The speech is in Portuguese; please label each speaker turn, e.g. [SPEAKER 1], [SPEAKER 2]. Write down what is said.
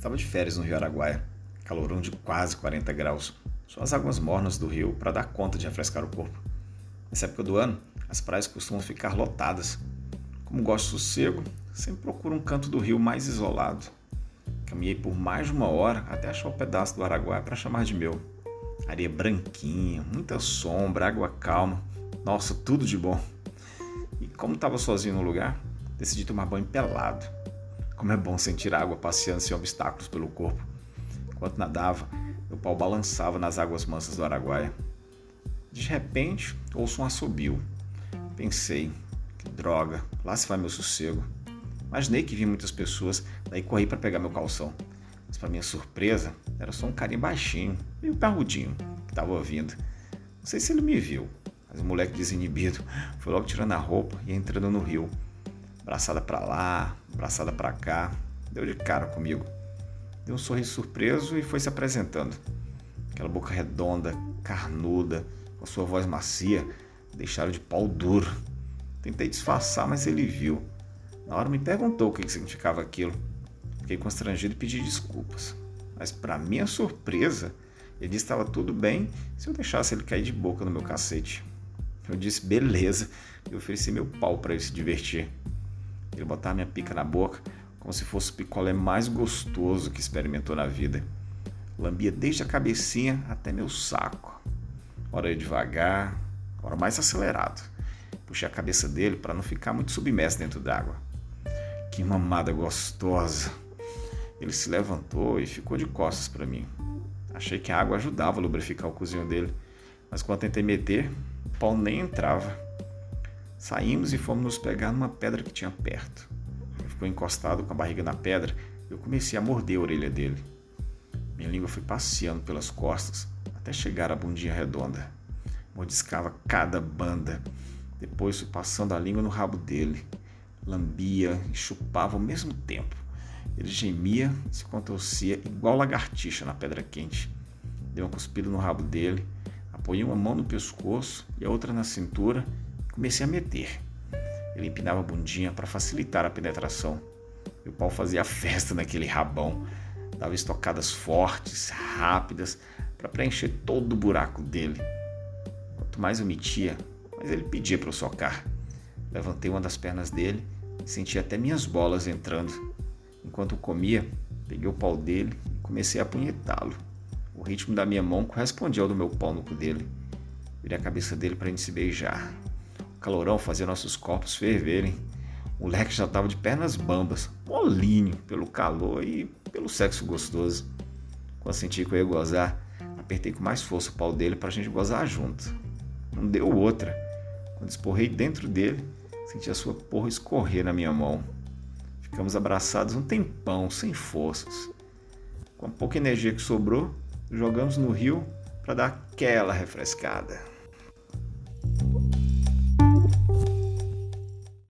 [SPEAKER 1] Estava de férias no Rio Araguaia, calorão de quase 40 graus. Só as águas mornas do rio para dar conta de refrescar o corpo. Nessa época do ano, as praias costumam ficar lotadas. Como gosto de sossego, sempre procuro um canto do rio mais isolado. Caminhei por mais de uma hora até achar o pedaço do Araguaia para chamar de meu. Areia branquinha, muita sombra, água calma. Nossa, tudo de bom. E como estava sozinho no lugar, decidi tomar banho pelado como é bom sentir água passeando sem obstáculos pelo corpo. Enquanto nadava, meu pau balançava nas águas mansas do Araguaia. De repente, ouço um assobio. Pensei, que droga, lá se vai meu sossego. Imaginei que vi muitas pessoas, daí corri para pegar meu calção. Mas para minha surpresa, era só um carinha baixinho, meio parrudinho, que estava ouvindo. Não sei se ele me viu, mas o moleque desinibido foi logo tirando a roupa e entrando no rio. Braçada para lá, braçada para cá, deu de cara comigo. Deu um sorriso surpreso e foi se apresentando. Aquela boca redonda, carnuda, com sua voz macia, deixaram de pau duro. Tentei disfarçar, mas ele viu. Na hora me perguntou o que significava aquilo. Fiquei constrangido e pedi desculpas. Mas, para minha surpresa, ele disse que estava tudo bem se eu deixasse ele cair de boca no meu cacete. Eu disse beleza e ofereci meu pau para ele se divertir. Ele botava minha pica na boca como se fosse o picolé mais gostoso que experimentou na vida. Lambia desde a cabecinha até meu saco. Ora devagar, ora mais acelerado. Puxei a cabeça dele para não ficar muito submerso dentro d'água. Que mamada gostosa! Ele se levantou e ficou de costas para mim. Achei que a água ajudava a lubrificar o cozinho dele, mas quando tentei meter, o pau nem entrava. Saímos e fomos nos pegar numa pedra que tinha perto. Ele ficou encostado com a barriga na pedra eu comecei a morder a orelha dele. Minha língua foi passeando pelas costas até chegar à bundinha redonda. Mordiscava cada banda. Depois fui passando a língua no rabo dele. Lambia e chupava ao mesmo tempo. Ele gemia se contorcia igual lagartixa na pedra quente. Dei uma cuspida no rabo dele, apoiei uma mão no pescoço e a outra na cintura Comecei a meter. Ele empinava a bundinha para facilitar a penetração. O pau fazia festa naquele rabão. Dava estocadas fortes, rápidas, para preencher todo o buraco dele. Quanto mais eu metia, mais ele pedia para eu socar. Levantei uma das pernas dele e senti até minhas bolas entrando. Enquanto comia, peguei o pau dele e comecei a apunhetá-lo. O ritmo da minha mão correspondia ao do meu pau no cu dele. Virei a cabeça dele para a gente se beijar calorão fazia nossos corpos ferverem. O moleque já estava de pernas bambas, molinho pelo calor e pelo sexo gostoso. Quando senti que eu ia gozar, apertei com mais força o pau dele para a gente gozar junto. Não deu outra. Quando esporrei dentro dele, senti a sua porra escorrer na minha mão. Ficamos abraçados um tempão, sem forças. Com a pouca energia que sobrou, jogamos no rio para dar aquela refrescada.